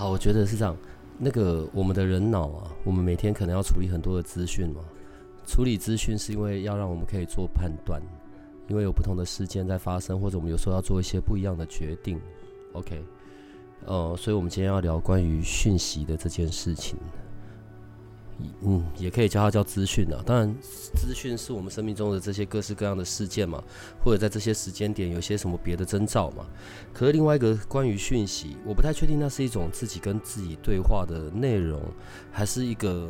好，我觉得是这样。那个我们的人脑啊，我们每天可能要处理很多的资讯嘛。处理资讯是因为要让我们可以做判断，因为有不同的事件在发生，或者我们有时候要做一些不一样的决定。OK，呃，所以我们今天要聊关于讯息的这件事情。嗯，也可以叫它叫资讯啊。当然，资讯是我们生命中的这些各式各样的事件嘛，或者在这些时间点有些什么别的征兆嘛。可是另外一个关于讯息，我不太确定那是一种自己跟自己对话的内容，还是一个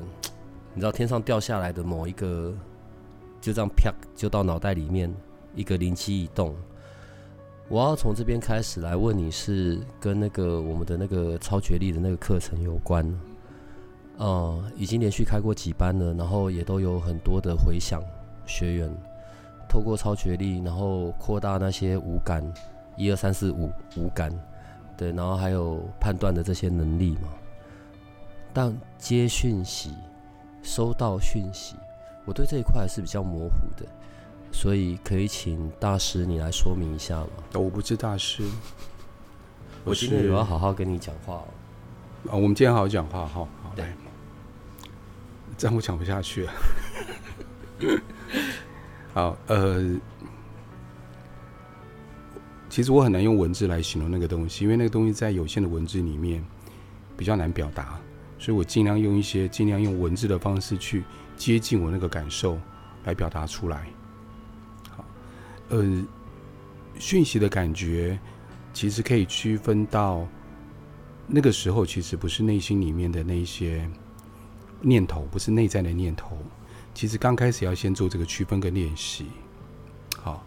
你知道天上掉下来的某一个，就这样啪就到脑袋里面一个灵机一动。我要从这边开始来问你是跟那个我们的那个超觉力的那个课程有关。呃，已经连续开过几班了，然后也都有很多的回响。学员透过超觉力，然后扩大那些五感，一二三四五五感，对，然后还有判断的这些能力嘛。但接讯息、收到讯息，我对这一块是比较模糊的，所以可以请大师你来说明一下吗？我不是大师，我今天有要好好跟你讲话哦。啊，我们今天好好讲话哈，好来。这样我讲不下去了。好，呃，其实我很难用文字来形容那个东西，因为那个东西在有限的文字里面比较难表达，所以我尽量用一些尽量用文字的方式去接近我那个感受来表达出来。好，呃，讯息的感觉其实可以区分到那个时候，其实不是内心里面的那些。念头不是内在的念头，其实刚开始要先做这个区分跟练习。好，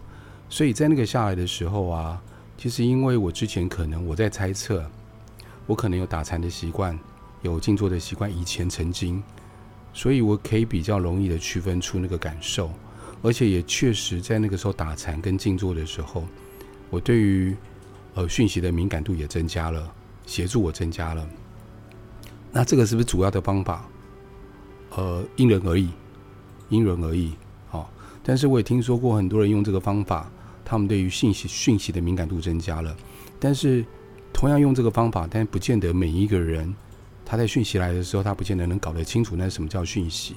所以在那个下来的时候啊，其实因为我之前可能我在猜测，我可能有打禅的习惯，有静坐的习惯，以前曾经，所以我可以比较容易的区分出那个感受，而且也确实在那个时候打禅跟静坐的时候，我对于呃讯息的敏感度也增加了，协助我增加了。那这个是不是主要的方法？呃，因人而异，因人而异，好。但是我也听说过很多人用这个方法，他们对于信息讯息的敏感度增加了。但是同样用这个方法，但不见得每一个人他在讯息来的时候，他不见得能搞得清楚那什么叫讯息。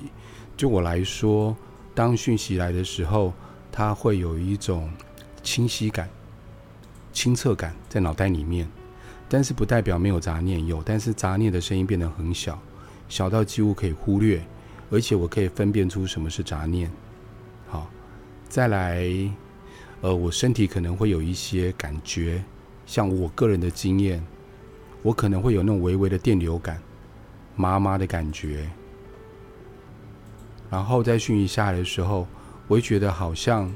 就我来说，当讯息来的时候，他会有一种清晰感、清澈感在脑袋里面，但是不代表没有杂念，有，但是杂念的声音变得很小。小到几乎可以忽略，而且我可以分辨出什么是杂念。好，再来，呃，我身体可能会有一些感觉，像我个人的经验，我可能会有那种微微的电流感、麻麻的感觉。然后在讯息下来的时候，我会觉得好像，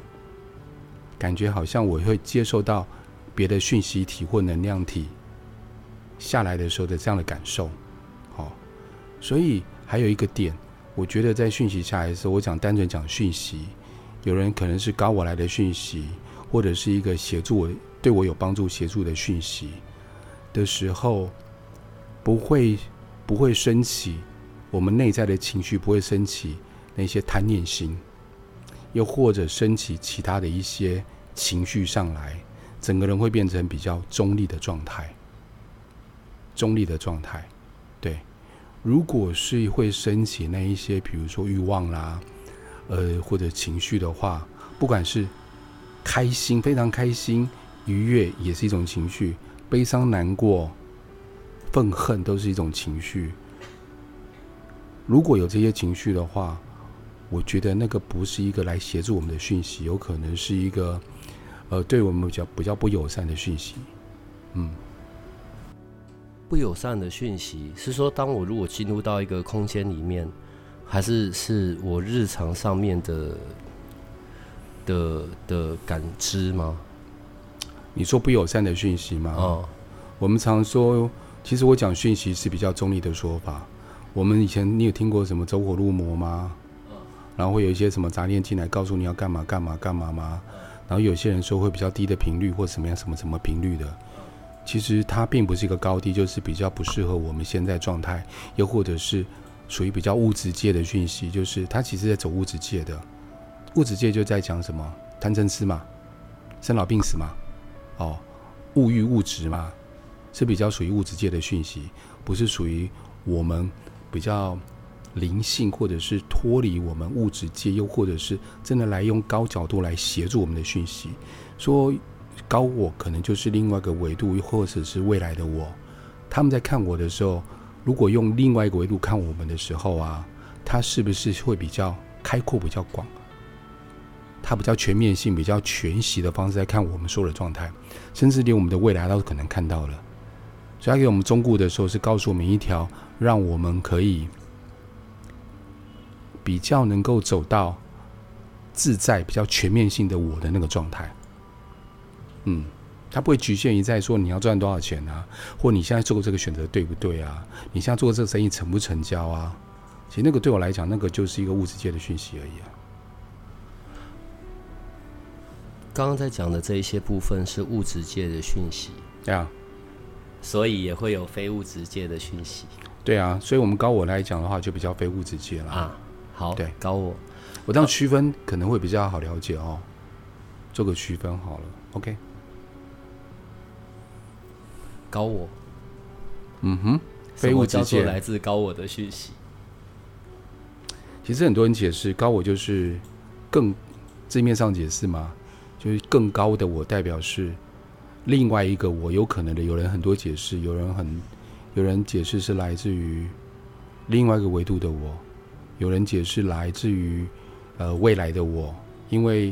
感觉好像我会接受到别的讯息体或能量体下来的时候的这样的感受。所以还有一个点，我觉得在讯息下来的时候，我讲单纯讲讯息，有人可能是高我来的讯息，或者是一个协助我、对我有帮助协助的讯息的时候，不会不会升起我们内在的情绪，不会升起那些贪念心，又或者升起其他的一些情绪上来，整个人会变成比较中立的状态，中立的状态，如果是会升起那一些，比如说欲望啦，呃，或者情绪的话，不管是开心、非常开心、愉悦，也是一种情绪；悲伤、难过、愤恨，都是一种情绪。如果有这些情绪的话，我觉得那个不是一个来协助我们的讯息，有可能是一个呃，对我们比较比较不友善的讯息，嗯。不友善的讯息是说，当我如果进入到一个空间里面，还是是我日常上面的的的感知吗？你说不友善的讯息吗？哦，我们常说，其实我讲讯息是比较中立的说法。我们以前你有听过什么走火入魔吗？然后会有一些什么杂念进来，告诉你要干嘛干嘛干嘛吗？然后有些人说会比较低的频率或什么样什么什么频率的，其实它并不是一个高低，就是比较不适合我们现在状态，又或者是属于比较物质界的讯息，就是它其实在走物质界的。物质界就在讲什么贪嗔痴嘛，生老病死嘛，哦，物欲物质嘛，是比较属于物质界的讯息，不是属于我们比较灵性或者是脱离我们物质界，又或者是真的来用高角度来协助我们的讯息。说高我可能就是另外一个维度，或者是未来的我。他们在看我的时候，如果用另外一个维度看我们的时候啊，他是不是会比较开阔、比较广？他比较全面性、比较全息的方式在看我们所有的状态，甚至连我们的未来都可能看到了。所以，他给我们中顾的时候，是告诉我们一条让我们可以比较能够走到自在、比较全面性的我的那个状态。嗯，它不会局限于在说你要赚多少钱啊，或你现在做这个选择对不对啊？你现在做这个生意成不成交啊？其实那个对我来讲，那个就是一个物质界的讯息而已啊。刚刚在讲的这一些部分是物质界的讯息，对啊，所以也会有非物质界的讯息。对啊，所以我们高我来讲的话，就比较非物质界了啊。好，对高我，我这样区分可能会比较好了解哦。做个区分好了，OK。高我，嗯哼，非物质界来自高我的讯息。其实很多人解释高我就是更字面上解释嘛。就是更高的我，代表是另外一个我，有可能的。有人很多解释，有人很有人解释是来自于另外一个维度的我，有人解释来自于呃未来的我。因为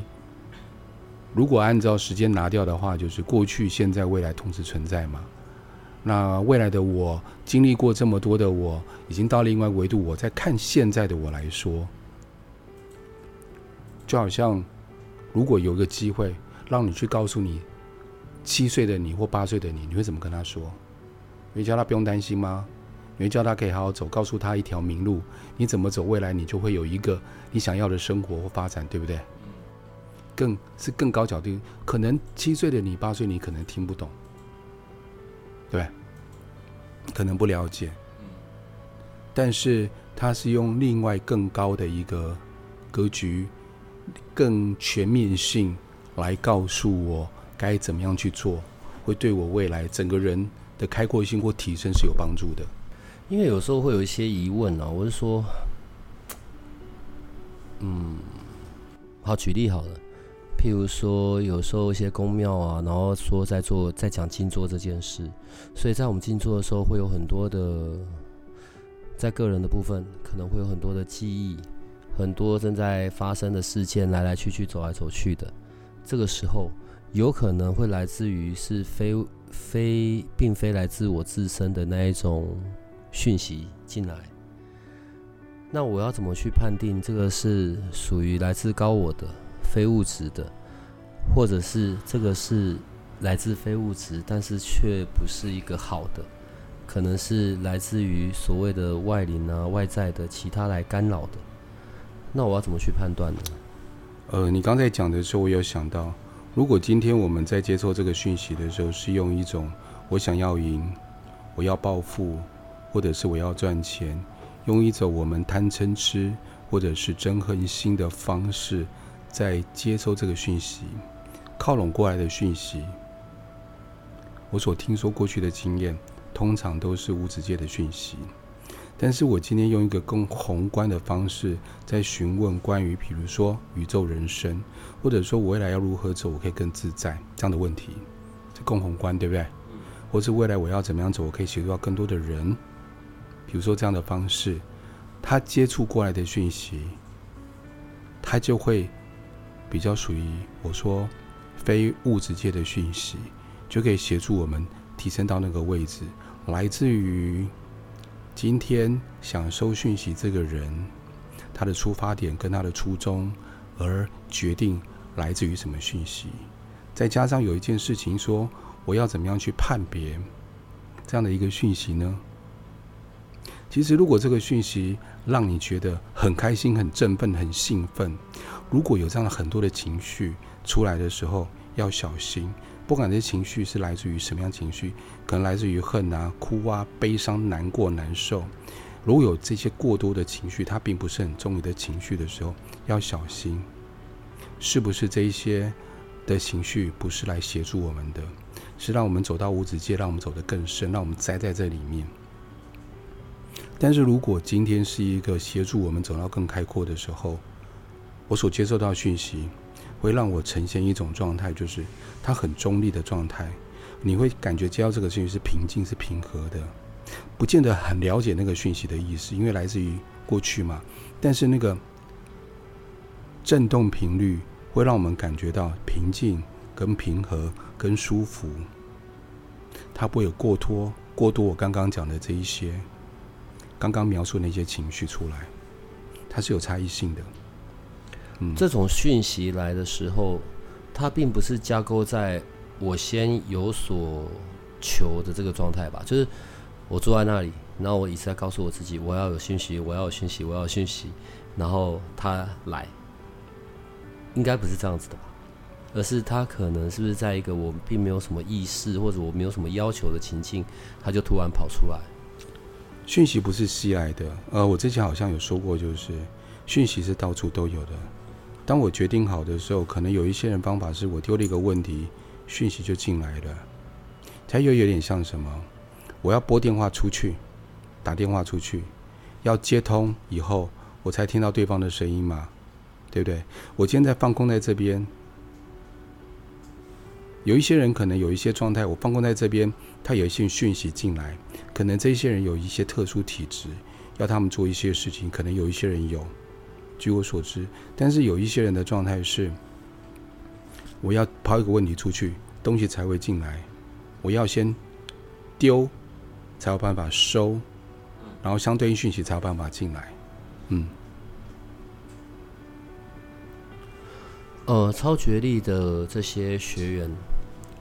如果按照时间拿掉的话，就是过去、现在、未来同时存在嘛。那未来的我经历过这么多的我，已经到另外维度，我在看现在的我来说，就好像。如果有个机会让你去告诉你七岁的你或八岁的你，你会怎么跟他说？你会叫他不用担心吗？你会叫他可以好好走，告诉他一条明路，你怎么走，未来你就会有一个你想要的生活或发展，对不对？更是更高角度，可能七岁的你、八岁你可能听不懂，对，可能不了解。但是他是用另外更高的一个格局。更全面性来告诉我该怎么样去做，会对我未来整个人的开阔性或提升是有帮助的。因为有时候会有一些疑问啊，我是说，嗯，好举例好了，譬如说有时候一些宫庙啊，然后说在做在讲静坐这件事，所以在我们静坐的时候会有很多的，在个人的部分可能会有很多的记忆。很多正在发生的事件，来来去去，走来走去的，这个时候有可能会来自于是非非，并非来自我自身的那一种讯息进来。那我要怎么去判定这个是属于来自高我的非物质的，或者是这个是来自非物质，但是却不是一个好的，可能是来自于所谓的外灵啊、外在的其他来干扰的。那我要怎么去判断呢？呃，你刚才讲的时候，我有想到，如果今天我们在接受这个讯息的时候，是用一种我想要赢、我要暴富，或者是我要赚钱，用一种我们贪嗔痴或者是憎恨心的方式，在接收这个讯息，靠拢过来的讯息，我所听说过去的经验，通常都是无止界的讯息。但是我今天用一个更宏观的方式，在询问关于，比如说宇宙人生，或者说我未来要如何走，我可以更自在这样的问题，这更宏观，对不对？或是未来我要怎么样走，我可以协助到更多的人，比如说这样的方式，他接触过来的讯息，他就会比较属于我说非物质界的讯息，就可以协助我们提升到那个位置，来自于。今天想收讯息这个人，他的出发点跟他的初衷，而决定来自于什么讯息。再加上有一件事情说，我要怎么样去判别这样的一个讯息呢？其实，如果这个讯息让你觉得很开心、很振奋、很兴奋，如果有这样的很多的情绪出来的时候，要小心。不管这些情绪是来自于什么样情绪，可能来自于恨啊、哭啊、悲伤、难过、难受。如果有这些过多的情绪，它并不是很重要的情绪的时候，要小心，是不是这一些的情绪不是来协助我们的，是让我们走到无止境，让我们走得更深，让我们栽在这里面。但是如果今天是一个协助我们走到更开阔的时候，我所接受到讯息。会让我呈现一种状态，就是它很中立的状态。你会感觉接到这个讯息是平静、是平和的，不见得很了解那个讯息的意思，因为来自于过去嘛。但是那个震动频率会让我们感觉到平静、跟平和、跟舒服。它不会有过脱、过多我刚刚讲的这一些，刚刚描述那些情绪出来，它是有差异性的。嗯这种讯息来的时候，它并不是架构在我先有所求的这个状态吧？就是我坐在那里，然后我一直在告诉我自己，我要有讯息，我要有讯息，我要有讯息，然后它来，应该不是这样子的吧？而是它可能是不是在一个我并没有什么意识或者我没有什么要求的情境，它就突然跑出来。讯息不是吸来的，呃，我之前好像有说过，就是讯息是到处都有的。当我决定好的时候，可能有一些人方法是我丢了一个问题，讯息就进来了。它又有点像什么？我要拨电话出去，打电话出去，要接通以后，我才听到对方的声音嘛，对不对？我今天在放空在这边，有一些人可能有一些状态，我放空在这边，他有一些讯息进来，可能这些人有一些特殊体质，要他们做一些事情，可能有一些人有。据我所知，但是有一些人的状态是，我要抛一个问题出去，东西才会进来。我要先丢，才有办法收，然后相对应讯息才有办法进来。嗯。呃，超觉力的这些学员，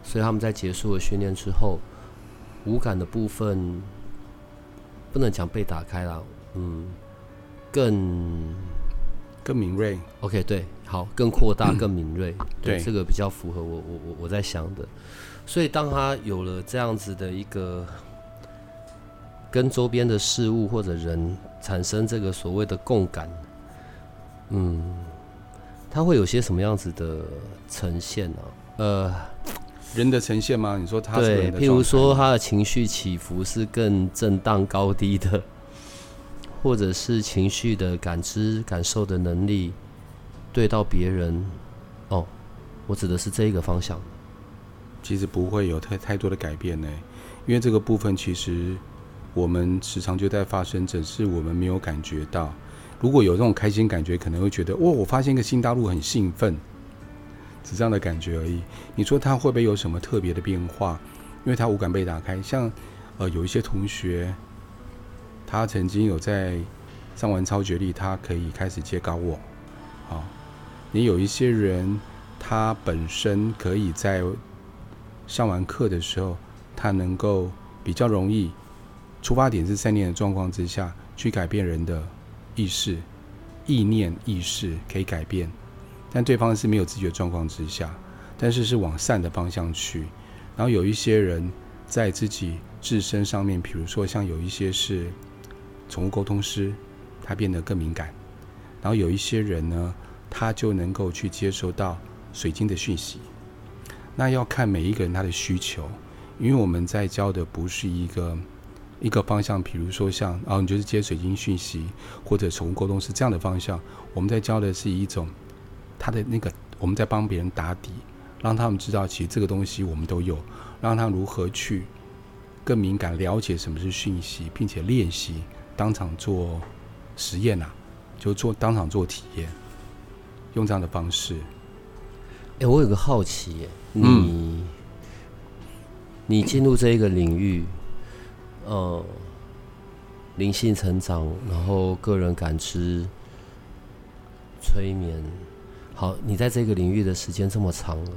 所以他们在结束了训练之后，无感的部分不能讲被打开了，嗯，更。更敏锐，OK，对，好，更扩大，更敏锐，对，这个比较符合我我我我在想的。所以当他有了这样子的一个跟周边的事物或者人产生这个所谓的共感，嗯，他会有些什么样子的呈现呢？呃，人的呈现吗？你说他对，譬如说他的情绪起伏是更震荡高低的。或者是情绪的感知、感受的能力，对到别人，哦，我指的是这一个方向。其实不会有太太多的改变呢，因为这个部分其实我们时常就在发生，只是我们没有感觉到。如果有这种开心感觉，可能会觉得哇，我发现一个新大陆，很兴奋，是这样的感觉而已。你说他会不会有什么特别的变化？因为他五感被打开，像呃有一些同学。他曾经有在上完超觉力，他可以开始接高我。好，你有一些人，他本身可以在上完课的时候，他能够比较容易，出发点是三年的状况之下去改变人的意识、意念、意识可以改变，但对方是没有自觉状况之下，但是是往善的方向去。然后有一些人在自己自身上面，比如说像有一些是。宠物沟通师，他变得更敏感，然后有一些人呢，他就能够去接收到水晶的讯息。那要看每一个人他的需求，因为我们在教的不是一个一个方向，比如说像哦，你就是接水晶讯息或者宠物沟通师这样的方向。我们在教的是一种他的那个，我们在帮别人打底，让他们知道其实这个东西我们都有，让他如何去更敏感了解什么是讯息，并且练习。当场做实验呐，就做当场做体验，用这样的方式。哎，我有个好奇，你你进入这一个领域，呃，灵性成长，然后个人感知、催眠，好，你在这个领域的时间这么长了，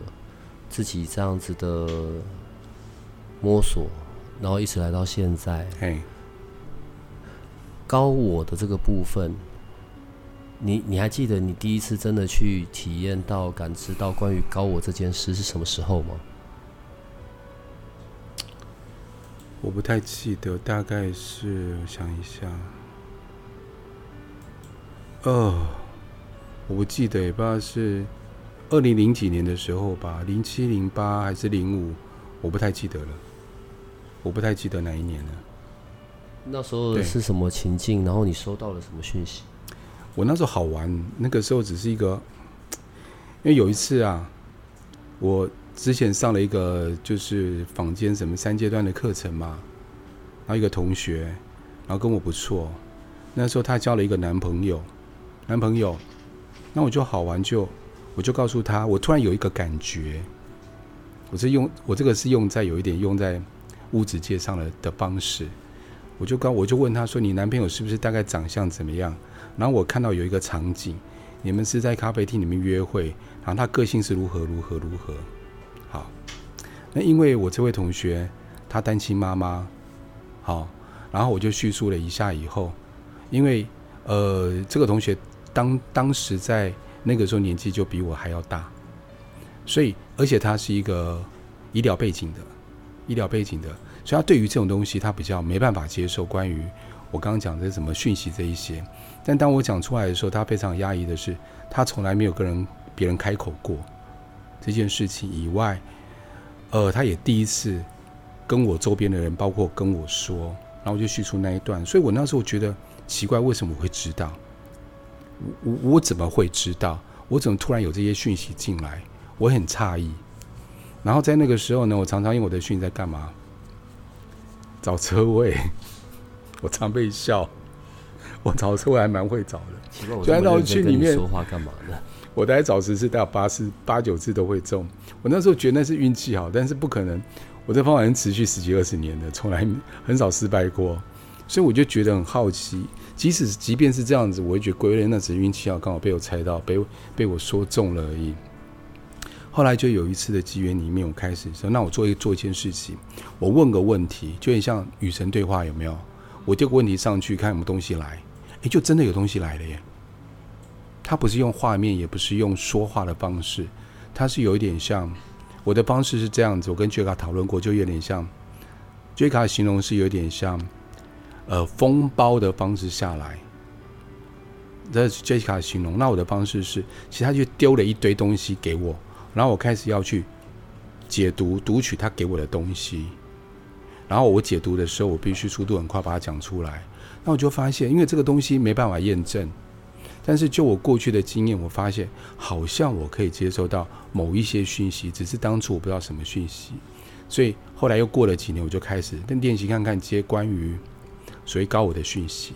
自己这样子的摸索，然后一直来到现在。嘿，高我的这个部分，你你还记得你第一次真的去体验到、感知到关于高我这件事是什么时候吗？我不太记得，大概是我想一下，呃，我不记得，也不知道是二零零几年的时候吧，零七零八还是零五，我不太记得了，我不太记得哪一年了。那时候是什么情境？然后你收到了什么讯息？我那时候好玩，那个时候只是一个，因为有一次啊，我之前上了一个就是坊间什么三阶段的课程嘛，然后一个同学，然后跟我不错，那时候她交了一个男朋友，男朋友，那我就好玩就，我就告诉他，我突然有一个感觉，我是用我这个是用在有一点用在物质界上的的方式，我就刚我就问他说，你男朋友是不是大概长相怎么样？然后我看到有一个场景，你们是在咖啡厅里面约会，然后他个性是如何如何如何。好，那因为我这位同学他单亲妈妈，好，然后我就叙述了一下以后，因为呃这个同学当当时在那个时候年纪就比我还要大，所以而且他是一个医疗背景的，医疗背景的，所以他对于这种东西他比较没办法接受关于我刚刚讲的什么讯息这一些。但当我讲出来的时候，他非常压抑的是，他从来没有跟人别人开口过这件事情以外，呃，他也第一次跟我周边的人，包括跟我说，然后我就叙述那一段，所以我那时候觉得奇怪，为什么我会知道？我我我怎么会知道？我怎么突然有这些讯息进来？我很诧异。然后在那个时候呢，我常常用我的讯息在干嘛？找车位，我常被笑。我找车位还蛮会找的。奇怪，我就按照这么认真去里面说话干嘛呢？我大概找十次，大概八次、八九次都会中。我那时候觉得那是运气好，但是不可能。我这方法是持续十几二十年的，从来很少失败过，所以我就觉得很好奇。即使即便是这样子，我会觉得归类那只是运气好，刚好被我猜到，被被我说中了而已。后来就有一次的机缘里面，我开始说，那我做一做一件事情，我问个问题，就很像与神对话，有没有？我丢个问题上去，看有没有东西来，诶，就真的有东西来了耶。它不是用画面，也不是用说话的方式，它是有一点像我的方式是这样子。我跟杰卡讨论过，就有点像杰卡形容是有点像呃封包的方式下来。这是杰卡形容，那我的方式是，其实他就丢了一堆东西给我，然后我开始要去解读读取他给我的东西，然后我解读的时候，我必须速度很快把它讲出来。那我就发现，因为这个东西没办法验证。但是就我过去的经验，我发现好像我可以接收到某一些讯息，只是当初我不知道什么讯息，所以后来又过了几年，我就开始跟练习看看接关于所谓高我的讯息。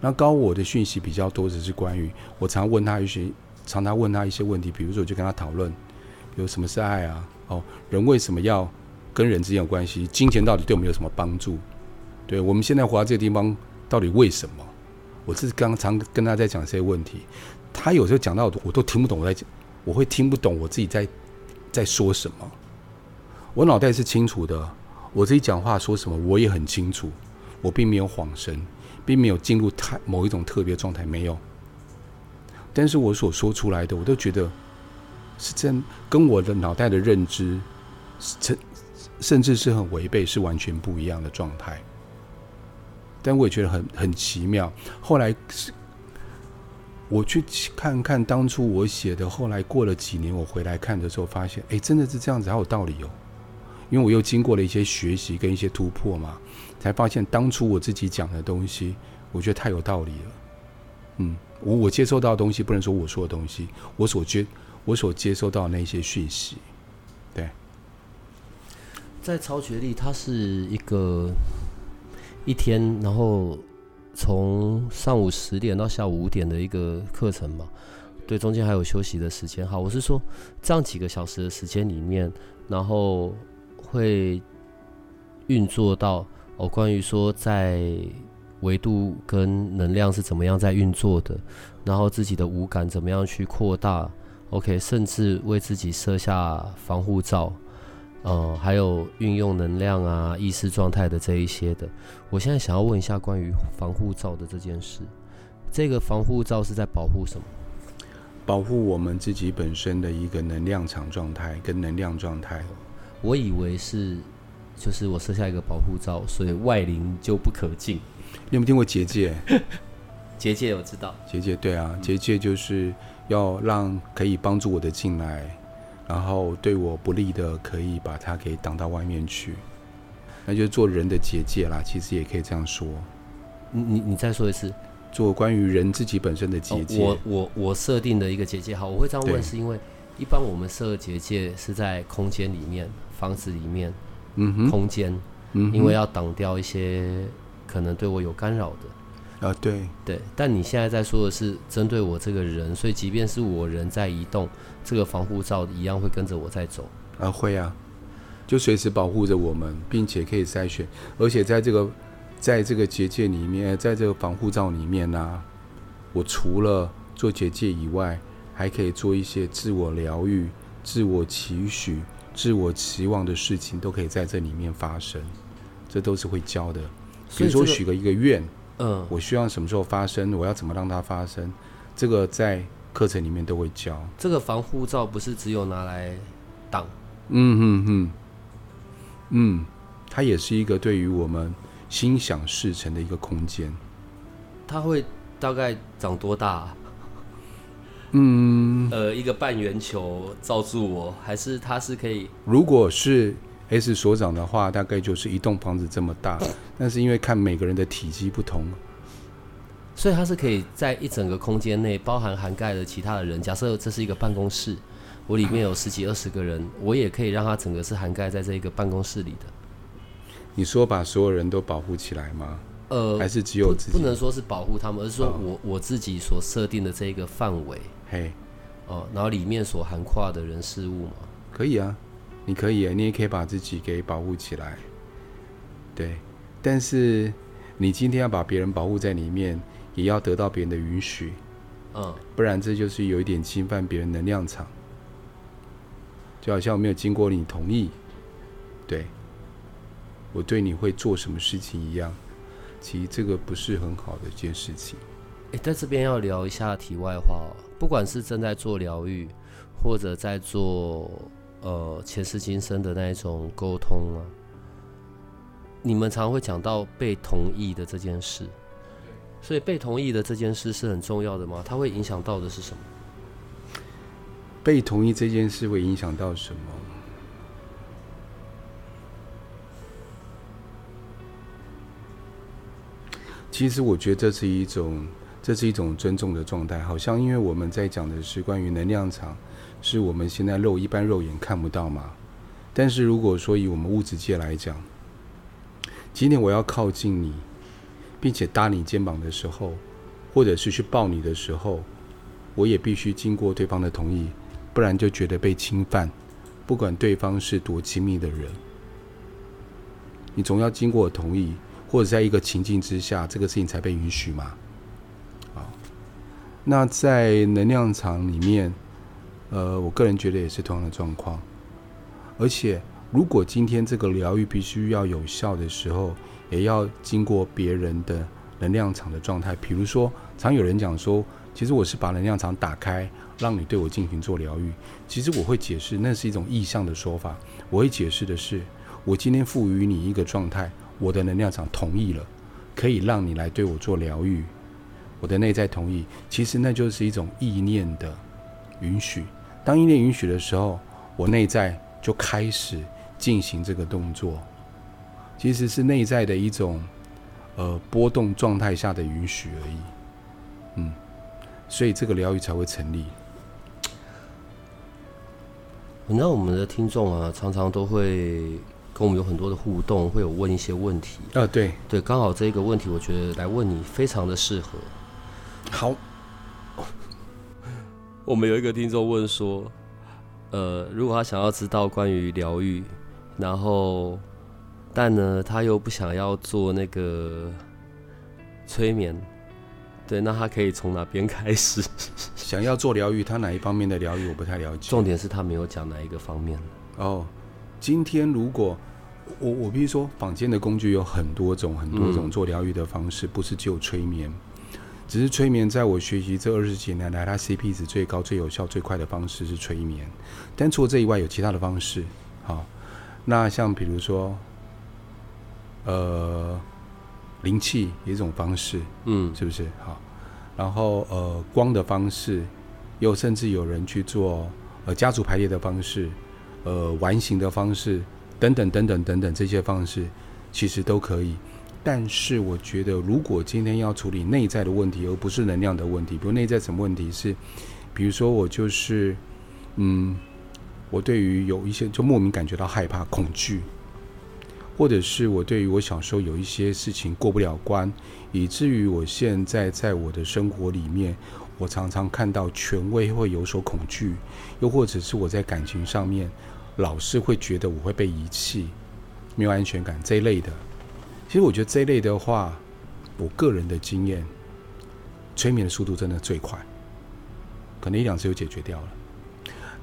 那高我的讯息比较多，只是关于我常问他一些，常常问他一些问题，比如说我就跟他讨论，比如什么是爱啊？哦，人为什么要跟人之间有关系？金钱到底对我们有什么帮助？对我们现在活在这个地方，到底为什么？我是刚常跟他在讲这些问题，他有时候讲到我都听不懂我在讲，我会听不懂我自己在在说什么。我脑袋是清楚的，我自己讲话说什么我也很清楚，我并没有晃神，并没有进入太某一种特别状态，没有。但是我所说出来的，我都觉得是真跟我的脑袋的认知，甚甚至是很违背，是完全不一样的状态。但我也觉得很很奇妙。后来是，我去看看当初我写的，后来过了几年，我回来看的时候，发现，哎，真的是这样子，好有道理哦。因为我又经过了一些学习跟一些突破嘛，才发现当初我自己讲的东西，我觉得太有道理了。嗯，我我接收到的东西，不能说我说的东西，我所接我所接收到的那些讯息，对，在超觉力，它是一个一天，然后从上午十点到下午五点的一个课程嘛。对，中间还有休息的时间。好，我是说这样几个小时的时间里面，然后会运作到哦，关于说在维度跟能量是怎么样在运作的，然后自己的五感怎么样去扩大。OK，甚至为自己设下防护罩。呃，还有运用能量啊、意识状态的这一些的。我现在想要问一下关于防护罩的这件事，这个防护罩是在保护什么？保护我们自己本身的一个能量场状态跟能量状态。我以为是，就是我设下一个保护罩，所以外灵就不可进。你有没有听过结界？结界我知道，结界对啊，结界就是要让可以帮助我的进来，然后对我不利的可以把它给挡到外面去，那就是做人的结界啦。其实也可以这样说。你你你再说一次，做关于人自己本身的结界。我我我设定的一个结界，好，我会这样问，是因为一般我们设结界是在空间里面、房子里面，空间，嗯，因为要挡掉一些可能对我有干扰的。啊，对对，但你现在在说的是针对我这个人，所以即便是我人在移动，这个防护罩一样会跟着我在走。啊，会啊，就随时保护着我们，并且可以筛选，而且在这个在这个结界里面，在这个防护罩里面呢，我除了做结界以外，还可以做一些自我疗愈、自我期许、自我期望的事情，都可以在这里面发生。这都是会教的，比如说许个一个愿。嗯，我希望什么时候发生？我要怎么让它发生？这个在课程里面都会教。这个防护罩不是只有拿来挡？嗯嗯嗯，嗯，它也是一个对于我们心想事成的一个空间。它会大概长多大？嗯，呃，一个半圆球罩住我，还是它是可以？如果是。S 所长的话，大概就是一栋房子这么大，但是因为看每个人的体积不同，所以它是可以在一整个空间内包含涵盖了其他的人。假设这是一个办公室，我里面有十几二十个人，我也可以让它整个是涵盖在这一个办公室里的。你说把所有人都保护起来吗？呃，还是只有自己？不能说是保护他们，而是说我我自己所设定的这一个范围。嘿，哦，然后里面所涵跨的人事物嘛，可以啊。你可以，你也可以把自己给保护起来，对。但是你今天要把别人保护在里面，也要得到别人的允许，嗯，不然这就是有一点侵犯别人能量场，就好像我没有经过你同意，对，我对你会做什么事情一样。其实这个不是很好的一件事情。哎，在这边要聊一下题外话，不管是正在做疗愈，或者在做。呃，前世今生的那一种沟通啊，你们常会讲到被同意的这件事，所以被同意的这件事是很重要的吗？它会影响到的是什么？被同意这件事会影响到什么？其实我觉得这是一种，这是一种尊重的状态，好像因为我们在讲的是关于能量场。是我们现在肉一般肉眼看不到嘛？但是如果说以我们物质界来讲，今天我要靠近你，并且搭你肩膀的时候，或者是去抱你的时候，我也必须经过对方的同意，不然就觉得被侵犯。不管对方是多亲密的人，你总要经过我同意，或者在一个情境之下，这个事情才被允许嘛？那在能量场里面。呃，我个人觉得也是同样的状况，而且如果今天这个疗愈必须要有效的时候，也要经过别人的能量场的状态。比如说，常有人讲说，其实我是把能量场打开，让你对我进行做疗愈。其实我会解释，那是一种意向的说法。我会解释的是，我今天赋予你一个状态，我的能量场同意了，可以让你来对我做疗愈。我的内在同意，其实那就是一种意念的允许。当意念允许的时候，我内在就开始进行这个动作，其实是内在的一种呃波动状态下的允许而已，嗯，所以这个疗愈才会成立。你知道我们的听众啊，常常都会跟我们有很多的互动，会有问一些问题啊，对对，刚好这个问题，我觉得来问你非常的适合。好。我们有一个听众问说，呃，如果他想要知道关于疗愈，然后，但呢，他又不想要做那个催眠，对，那他可以从哪边开始？想要做疗愈，他哪一方面的疗愈我不太了解。重点是他没有讲哪一个方面。哦，今天如果我我比如说坊间的工具有很多种很多种做疗愈的方式，不是只有催眠，只是催眠在我学习这二十几年来，它 CP 值最高、最有效、最快的方式是催眠。但除了这以外，有其他的方式。好，那像比如说，呃，灵气也一种方式，嗯，是不是？好，然后呃，光的方式，又甚至有人去做呃家族排列的方式，呃，完形的方式。等等等等等等这些方式，其实都可以。但是我觉得，如果今天要处理内在的问题，而不是能量的问题，比如内在什么问题是，比如说我就是，嗯，我对于有一些就莫名感觉到害怕、恐惧，或者是我对于我小时候有一些事情过不了关，以至于我现在在我的生活里面，我常常看到权威会有所恐惧，又或者是我在感情上面。老是会觉得我会被遗弃，没有安全感这一类的。其实我觉得这一类的话，我个人的经验，催眠的速度真的最快，可能一两次就解决掉了。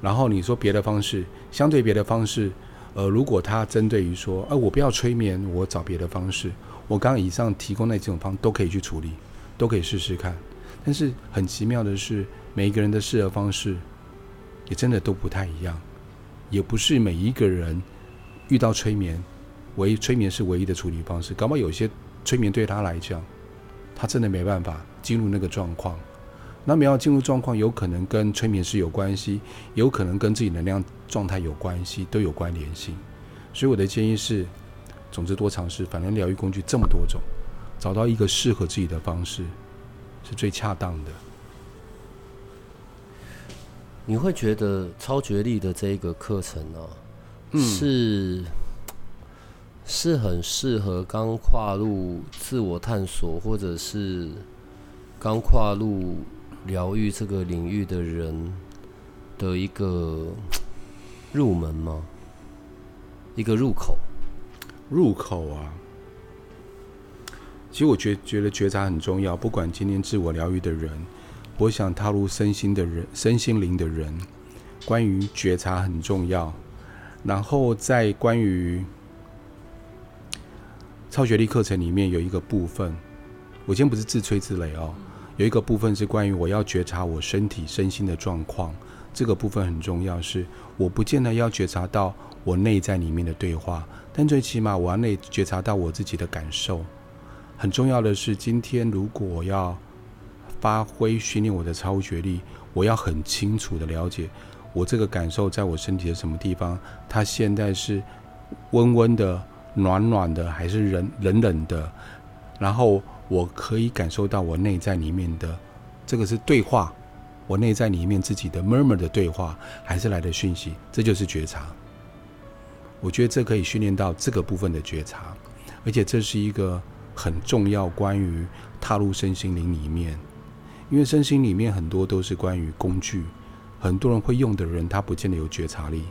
然后你说别的方式，相对别的方式，呃，如果他针对于说，哎，我不要催眠，我找别的方式，我刚以上提供那几种方都可以去处理，都可以试试看。但是很奇妙的是，每一个人的适合方式，也真的都不太一样。也不是每一个人遇到催眠，唯催眠是唯一的处理方式。搞不好有些催眠对他来讲，他真的没办法进入那个状况。那么要进入状况，有可能跟催眠师有关系，有可能跟自己能量状态有关系，都有关联性。所以我的建议是，总之多尝试，反正疗愈工具这么多种，找到一个适合自己的方式，是最恰当的。你会觉得超觉力的这一个课程呢，是是很适合刚跨入自我探索，或者是刚跨入疗愈这个领域的人的一个入门吗？一个入口？入口啊！其实我觉觉得觉察很重要，不管今天自我疗愈的人。我想踏入身心的人，身心灵的人，关于觉察很重要。然后在关于超学历课程里面有一个部分，我今天不是自吹自擂哦，有一个部分是关于我要觉察我身体身心的状况，这个部分很重要。是我不见得要觉察到我内在里面的对话，但最起码我要内觉察到我自己的感受。很重要的是，今天如果我要发挥训练我的超觉力，我要很清楚的了解我这个感受在我身体的什么地方，它现在是温温的、暖暖的，还是冷冷冷的？然后我可以感受到我内在里面的这个是对话，我内在里面自己的 murmur 的对话，还是来的讯息？这就是觉察。我觉得这可以训练到这个部分的觉察，而且这是一个很重要关于踏入身心灵里面。因为身心里面很多都是关于工具，很多人会用的人，他不见得有觉察力。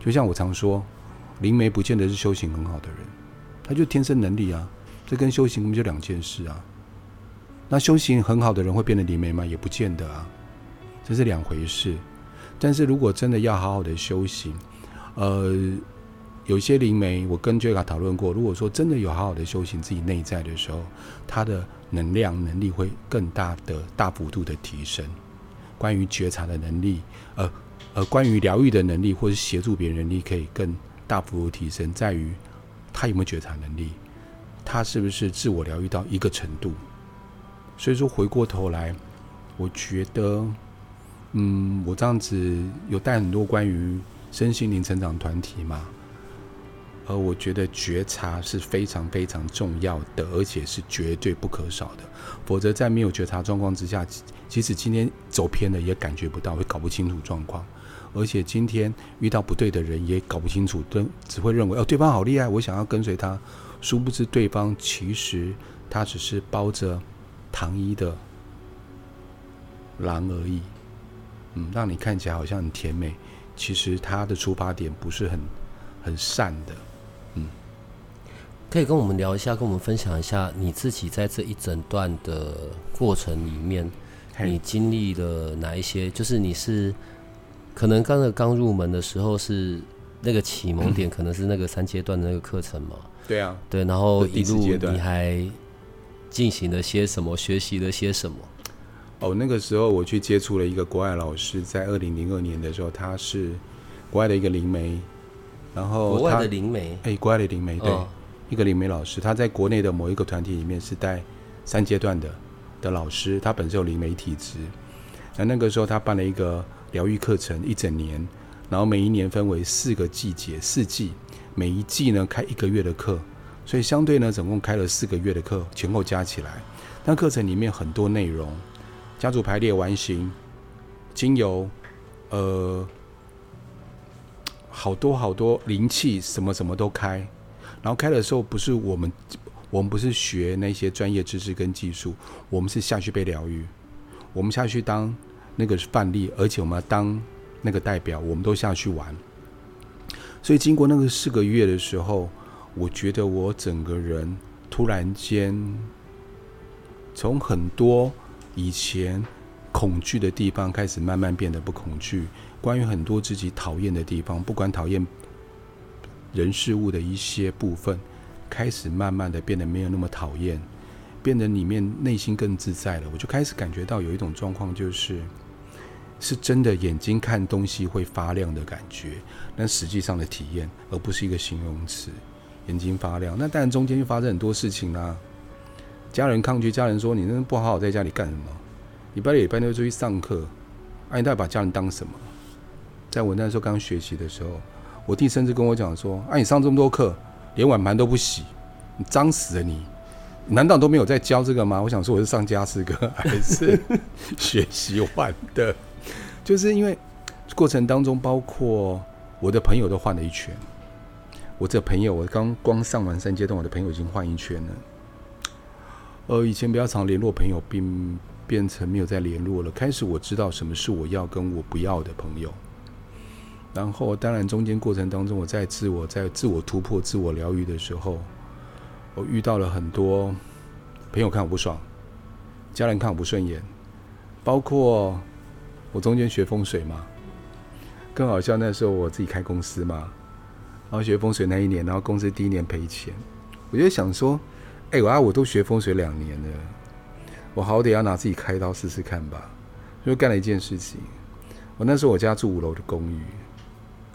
就像我常说，灵媒不见得是修行很好的人，他就天生能力啊，这跟修行根本就两件事啊。那修行很好的人会变得灵媒吗？也不见得啊，这是两回事。但是如果真的要好好的修行，呃。有些灵媒，我跟 j 卡讨论过。如果说真的有好好的修行自己内在的时候，他的能量能力会更大的大幅度的提升。关于觉察的能力，呃呃，关于疗愈的能力，或者协助别人能力，可以更大幅度提升，在于他有没有觉察能力，他是不是自我疗愈到一个程度。所以说，回过头来，我觉得，嗯，我这样子有带很多关于身心灵成长团体嘛。而我觉得觉察是非常非常重要的，而且是绝对不可少的。否则，在没有觉察状况之下，即使今天走偏了，也感觉不到，会搞不清楚状况。而且今天遇到不对的人，也搞不清楚，都只会认为哦，对方好厉害，我想要跟随他。殊不知，对方其实他只是包着糖衣的狼而已。嗯，让你看起来好像很甜美，其实他的出发点不是很很善的。嗯可以跟我们聊一下，跟我们分享一下你自己在这一整段的过程里面，你经历了哪一些？就是你是可能刚才刚入门的时候是那个启蒙点可能是那个三阶段的那个课程嘛？对啊，对，然后一路你还进行了些什么？学习了些什么？哦，那个时候我去接触了一个国外老师，在二零零二年的时候，他是国外的一个灵媒，然后国外他的灵媒，哎，国外的灵媒对，嗯一个灵媒老师，他在国内的某一个团体里面是带三阶段的的老师，他本身有灵媒体质。那那个时候他办了一个疗愈课程一整年，然后每一年分为四个季节，四季，每一季呢开一个月的课，所以相对呢总共开了四个月的课，前后加起来，那课程里面很多内容，家族排列完形，精油，呃，好多好多灵气，什么什么都开。然后开的时候，不是我们，我们不是学那些专业知识跟技术，我们是下去被疗愈，我们下去当那个范例，而且我们要当那个代表，我们都下去玩。所以经过那个四个月的时候，我觉得我整个人突然间，从很多以前恐惧的地方开始慢慢变得不恐惧，关于很多自己讨厌的地方，不管讨厌人事物的一些部分，开始慢慢的变得没有那么讨厌，变得里面内心更自在了。我就开始感觉到有一种状况，就是是真的眼睛看东西会发亮的感觉，那实际上的体验，而不是一个形容词。眼睛发亮，那当然中间就发生很多事情啦。家人抗拒，家人说你那不好好在家里干什么？礼拜六、礼拜六出去上课，啊，你到底把家人当什么？在我那时候刚学习的时候，我弟甚至跟我讲说：“啊，你上这么多课，连碗盘都不洗，你脏死了你！难道都没有在教这个吗？”我想说我是上家事课还是 学习完的？就是因为过程当中，包括我的朋友都换了一圈。我这朋友，我刚光上完三阶段，我的朋友已经换一圈了。呃，以前比较常联络朋友，并变成没有再联络了。开始我知道什么是我要跟我不要的朋友。然后，当然中间过程当中，我在自我在自我突破、自我疗愈的时候，我遇到了很多朋友看我不爽，家人看我不顺眼，包括我中间学风水嘛，更好笑。那时候我自己开公司嘛，然后学风水那一年，然后公司第一年赔钱，我就想说，哎、我啊我都学风水两年了，我好歹要拿自己开刀试试看吧。就干了一件事情，我那时候我家住五楼的公寓，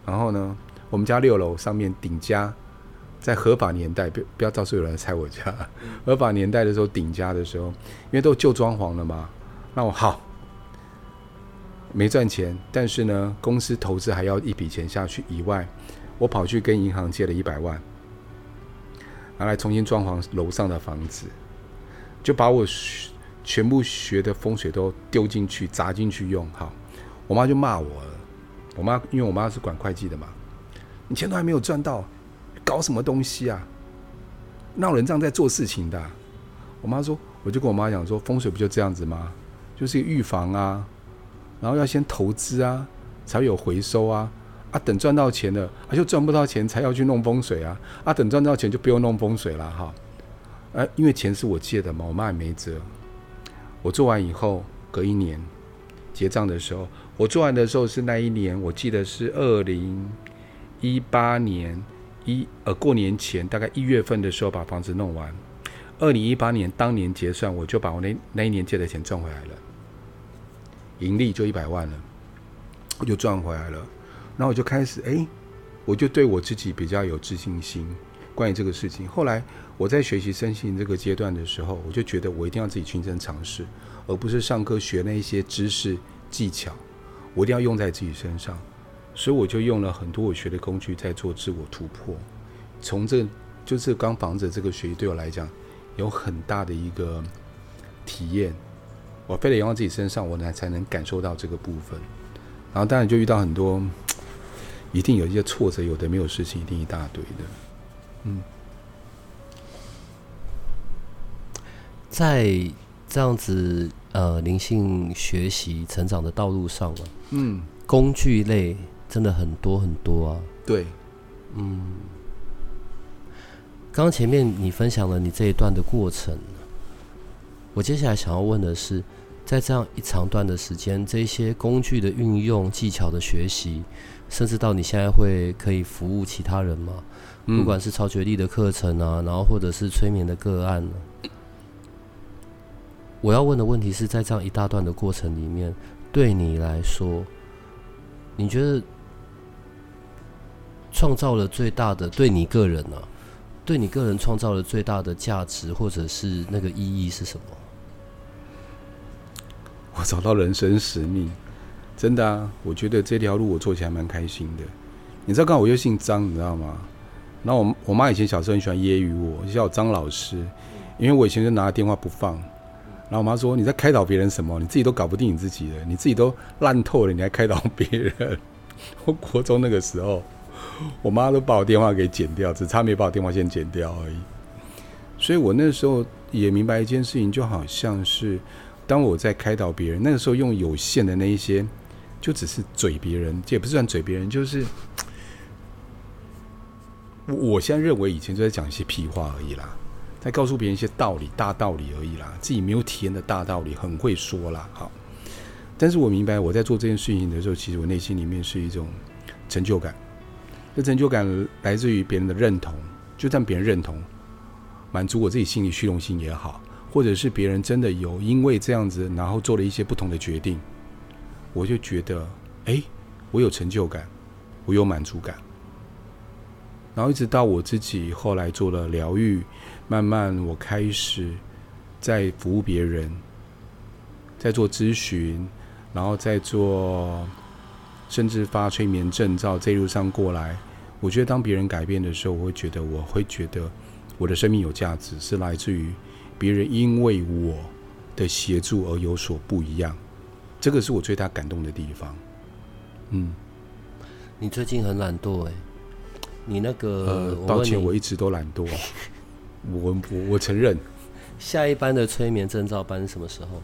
然后呢，我们家六楼上面顶家，在合法年代，不不要到处有人来拆我家。合法年代的时候，顶家的时候，因为都旧装潢了嘛，那我好没赚钱，但是呢，公司投资还要一笔钱下去以外，我跑去跟银行借了一百万，拿来重新装潢楼上的房子，就把我全部学的风水都丢进去、砸进去用。好，我妈就骂我了。我妈因为我妈是管会计的嘛，你钱都还没有赚到，搞什么东西啊？闹人这样在做事情的、我妈说，我就跟我妈讲说，风水不就这样子吗？就是预防啊，然后要先投资啊，才有回收啊。啊，等赚到钱了，啊就赚不到钱才要去弄风水啊。啊，等赚到钱就不用弄风水了哈。呃、因为钱是我借的嘛，我妈也没辙。我做完以后，隔一年结账的时候，我做完的时候是那一年，我记得是二零一八年一呃过年前大概一月份的时候把房子弄完。二零一八年当年结算，我就把我那那一年借的钱赚回来了，盈利就一百万了，我就赚回来了。然后我就开始哎，我就对我自己比较有自信心，关于这个事情。后来我在学习身心这个阶段的时候，我就觉得我一定要自己亲身尝试，而不是上课学那一些知识技巧，我一定要用在自己身上。所以我就用了很多我学的工具在做自我突破。从这就是刚房子这个学习对我来讲有很大的一个体验，我非得用到自己身上，我才才能感受到这个部分。然后当然就遇到很多，一定有一些挫折，有的没有事情，一定一大堆的。嗯，在这样子呃灵性学习成长的道路上啊，嗯，工具类真的很多很多啊。对，嗯刚前面你分享了你这一段的过程，我接下来想要问的是，在这样一长段的时间，这些工具的运用、技巧的学习，甚至到你现在会可以服务其他人吗？不管是超觉力的课程啊，然后或者是催眠的个案呢？我要问的问题是在这样一大段的过程里面，对你来说，你觉得创造了最大的对你个人呢？对你个人创造了最大的价值，或者是那个意义是什么？我找到人生使命，真的啊！我觉得这条路我做起来蛮开心的。你知道，刚好我又姓张，你知道吗？然后我我妈以前小时候很喜欢揶揄我，叫我张老师，因为我以前就拿着电话不放。然后我妈说：“你在开导别人什么？你自己都搞不定你自己了，你自己都烂透了，你还开导别人？” 我国中那个时候。我妈都把我电话给剪掉，只差没把我电话线剪掉而已。所以我那时候也明白一件事情，就好像是当我在开导别人，那个时候用有限的那一些，就只是嘴别人，这也不算嘴别人，就是我我现在认为以前就在讲一些屁话而已啦，在告诉别人一些道理、大道理而已啦，自己没有体验的大道理，很会说啦。好。但是我明白我在做这件事情的时候，其实我内心里面是一种成就感。这成就感来自于别人的认同，就算别人认同，满足我自己心理虚荣心也好，或者是别人真的有因为这样子，然后做了一些不同的决定，我就觉得，哎，我有成就感，我有满足感。然后一直到我自己后来做了疗愈，慢慢我开始在服务别人，在做咨询，然后再做。甚至发催眠证照，这一路上过来，我觉得当别人改变的时候，我会觉得，我会觉得我的生命有价值，是来自于别人因为我的协助而有所不一样，这个是我最大感动的地方。嗯，你最近很懒惰哎，你那个，抱歉，我一直都懒惰，我我我承认。下一班的催眠证照班什么时候？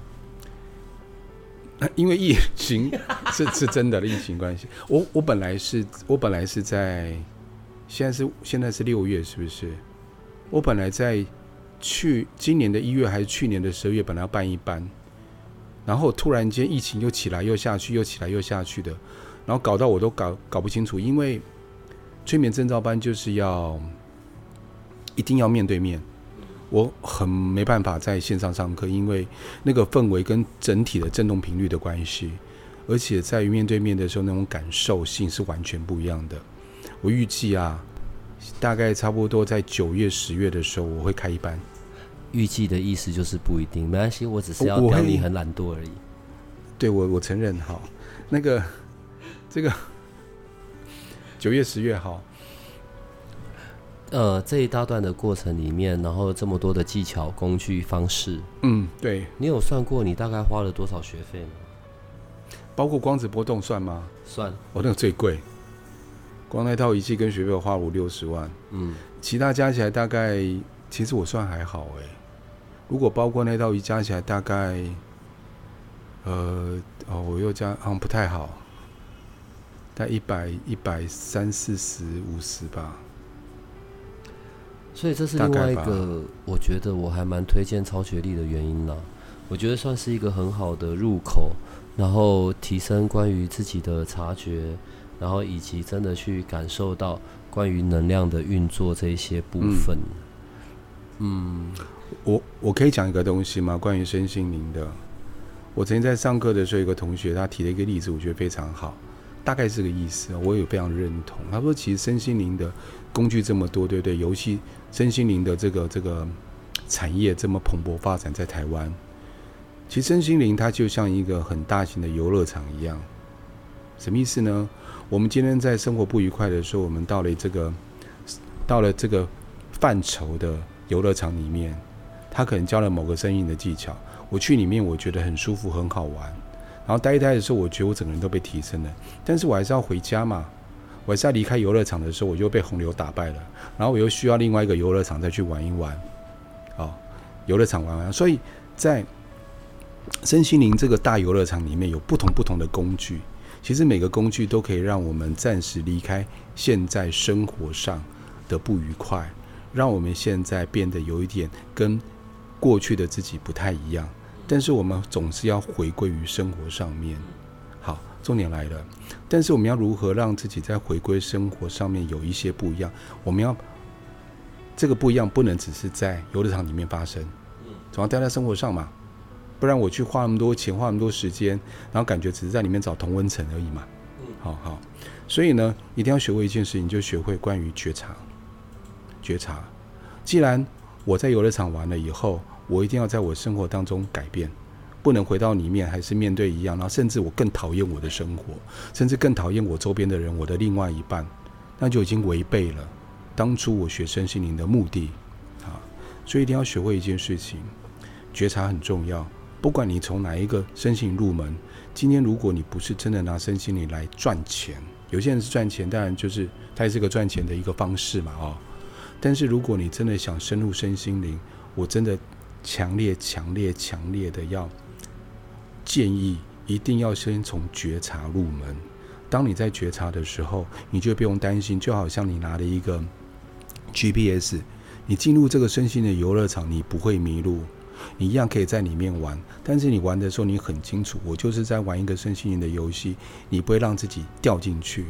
因为疫情 是是真的，疫情关系。我我本来是我本来是在，现在是现在是六月，是不是？我本来在去今年的一月还是去年的十二月，本来要办一班，然后突然间疫情又起来又下去，又起来又下去的，然后搞到我都搞搞不清楚。因为催眠证照班就是要一定要面对面。我很没办法在线上上课，因为那个氛围跟整体的震动频率的关系，而且在于面对面的时候，那种感受性是完全不一样的。我预计啊，大概差不多在九月、十月的时候，我会开一班。预计的意思就是不一定，没关系，我只是要表你很懒惰而已。对我，我承认哈，那个 这个九月、十月哈。呃，这一大段的过程里面，然后这么多的技巧、工具、方式，嗯，对，你有算过你大概花了多少学费吗？包括光子波动算吗？算，我那个最贵，光那套仪器跟学费花五六十万，嗯，其他加起来大概，其实我算还好哎，如果包括那套仪加起来大概，呃，哦，我又加好像不太好，大概一百一百三四十五十吧。所以这是另外一个，我觉得我还蛮推荐超学历的原因啦。我觉得算是一个很好的入口，然后提升关于自己的察觉，然后以及真的去感受到关于能量的运作这一些部分。嗯，我我可以讲一个东西吗？关于身心灵的，我曾经在上课的时候，有个同学他提了一个例子，我觉得非常好，大概是个意思，我也非常认同。他说，其实身心灵的工具这么多，对不对？游戏。身心灵的这个这个产业这么蓬勃发展在台湾，其实身心灵它就像一个很大型的游乐场一样，什么意思呢？我们今天在生活不愉快的时候，我们到了这个到了这个范畴的游乐场里面，他可能教了某个声音的技巧，我去里面我觉得很舒服很好玩，然后待一待的时候，我觉得我整个人都被提升了，但是我还是要回家嘛。我在离开游乐场的时候，我又被洪流打败了，然后我又需要另外一个游乐场再去玩一玩，哦，游乐场玩玩。所以在身心灵这个大游乐场里面有不同不同的工具，其实每个工具都可以让我们暂时离开现在生活上的不愉快，让我们现在变得有一点跟过去的自己不太一样。但是我们总是要回归于生活上面。好，重点来了，但是我们要如何让自己在回归生活上面有一些不一样？我们要这个不一样，不能只是在游乐场里面发生，总要待在生活上嘛。不然我去花那么多钱，花那么多时间，然后感觉只是在里面找同温层而已嘛。好好，所以呢，一定要学会一件事情，就学会关于觉察。觉察，既然我在游乐场玩了以后，我一定要在我生活当中改变，不能回到里面还是面对一样，然后甚至我更讨厌我的生活，甚至更讨厌我周边的人，我的另外一半，那就已经违背了当初我学身心灵的目的啊！所以一定要学会一件事情，觉察很重要。不管你从哪一个身心入门，今天如果你不是真的拿身心灵来赚钱，有些人是赚钱，当然就是它也是个赚钱的一个方式嘛，哦。但是如果你真的想深入身心灵，我真的强烈、强烈、强烈的要建议，一定要先从觉察入门。当你在觉察的时候，你就不用担心，就好像你拿了一个 GPS，你进入这个身心的游乐场，你不会迷路。你一样可以在里面玩，但是你玩的时候，你很清楚，我就是在玩一个身心灵的游戏，你不会让自己掉进去。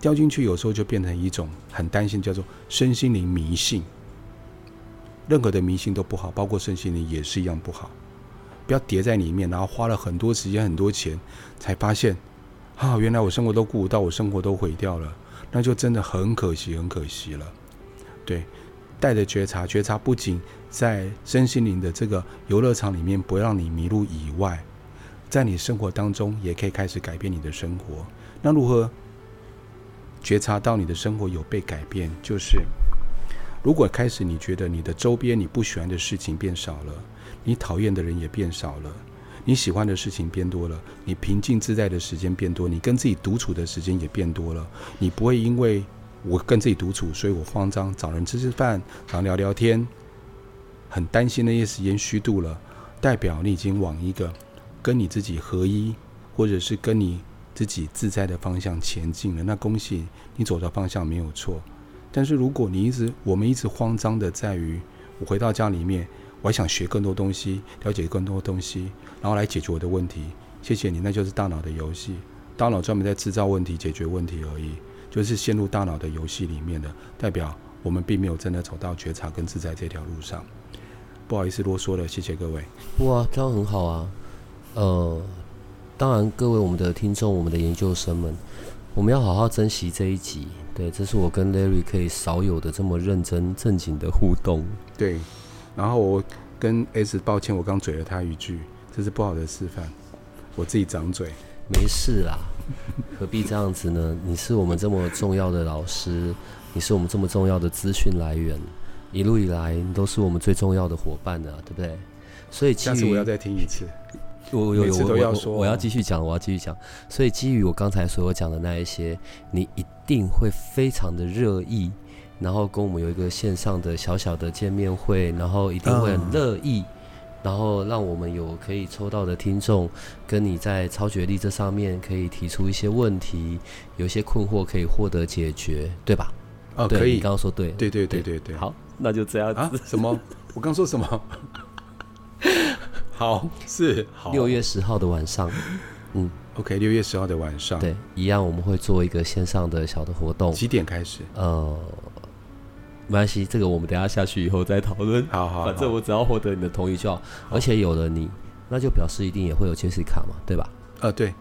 掉进去有时候就变成一种很担心，叫做身心灵迷信。任何的迷信都不好，包括身心灵也是一样不好。不要叠在里面，然后花了很多时间、很多钱，才发现啊，原来我生活都顾不到，我生活都毁掉了，那就真的很可惜，很可惜了。对。带着觉察，觉察不仅在身心灵的这个游乐场里面不让你迷路以外，在你生活当中也可以开始改变你的生活。那如何觉察到你的生活有被改变？就是如果开始你觉得你的周边你不喜欢的事情变少了，你讨厌的人也变少了，你喜欢的事情变多了，你平静自在的时间变多，你跟自己独处的时间也变多了，你不会因为。我跟自己独处，所以我慌张，找人吃吃饭，找人聊聊天，很担心那些时间虚度了，代表你已经往一个跟你自己合一，或者是跟你自己自在的方向前进了。那恭喜你走的方向没有错。但是如果你一直，我们一直慌张的在于，我回到家里面，我还想学更多东西，了解更多东西，然后来解决我的问题。谢谢你，那就是大脑的游戏，大脑专门在制造问题、解决问题而已。就是陷入大脑的游戏里面的，代表我们并没有真的走到觉察跟自在这条路上。不好意思啰嗦了，谢谢各位。哇，这样很好啊。呃，当然，各位我们的听众、我们的研究生们，我们要好好珍惜这一集。对，这是我跟 Larry 可以少有的这么认真正经的互动。对，然后我跟 S 抱歉，我刚嘴了他一句，这是不好的示范，我自己掌嘴。没事啦。何必这样子呢？你是我们这么重要的老师，你是我们这么重要的资讯来源，一路以来你都是我们最重要的伙伴呢，对不对？所以基于我要再听一次，我有我要说，我要继续讲，我要继续讲。所以基于我刚才所有讲的那一些，你一定会非常的热议，然后跟我们有一个线上的小小的见面会，然后一定会很乐意。然后让我们有可以抽到的听众，跟你在超觉力这上面可以提出一些问题，有些困惑可以获得解决，对吧？哦，可以。你刚刚说对，对对对对对。好，那就这样子。什么？我刚说什么？好，是六月十号的晚上。嗯，OK，六月十号的晚上。对，一样我们会做一个线上的小的活动。几点开始？呃。没关系，这个我们等下下去以后再讨论。好好，反正我只要获得你的同意就好。而且有了你，那就表示一定也会有杰西卡嘛，对吧？呃，对，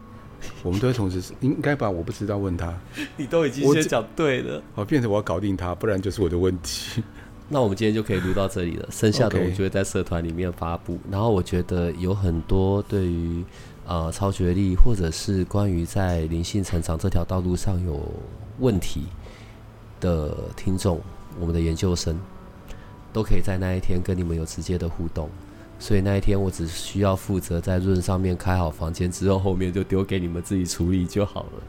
我们都会同时应该吧？我不知道，问他。你都已经先讲对了。好，变成我要搞定他，不然就是我的问题。那我们今天就可以录到这里了，剩下的我们就会在社团里面发布。然后我觉得有很多对于呃超觉力，或者是关于在灵性成长这条道路上有问题的听众。我们的研究生都可以在那一天跟你们有直接的互动，所以那一天我只需要负责在润上面开好房间之后，后面就丢给你们自己处理就好了。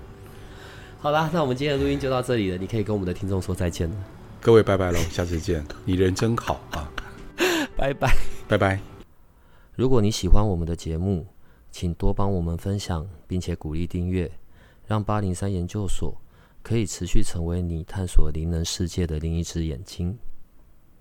好啦，那我们今天的录音就到这里了，你可以跟我们的听众说再见了。各位拜拜喽，下次见，你人真好啊，拜拜拜拜。如果你喜欢我们的节目，请多帮我们分享，并且鼓励订阅，让八零三研究所。可以持续成为你探索灵能世界的另一只眼睛。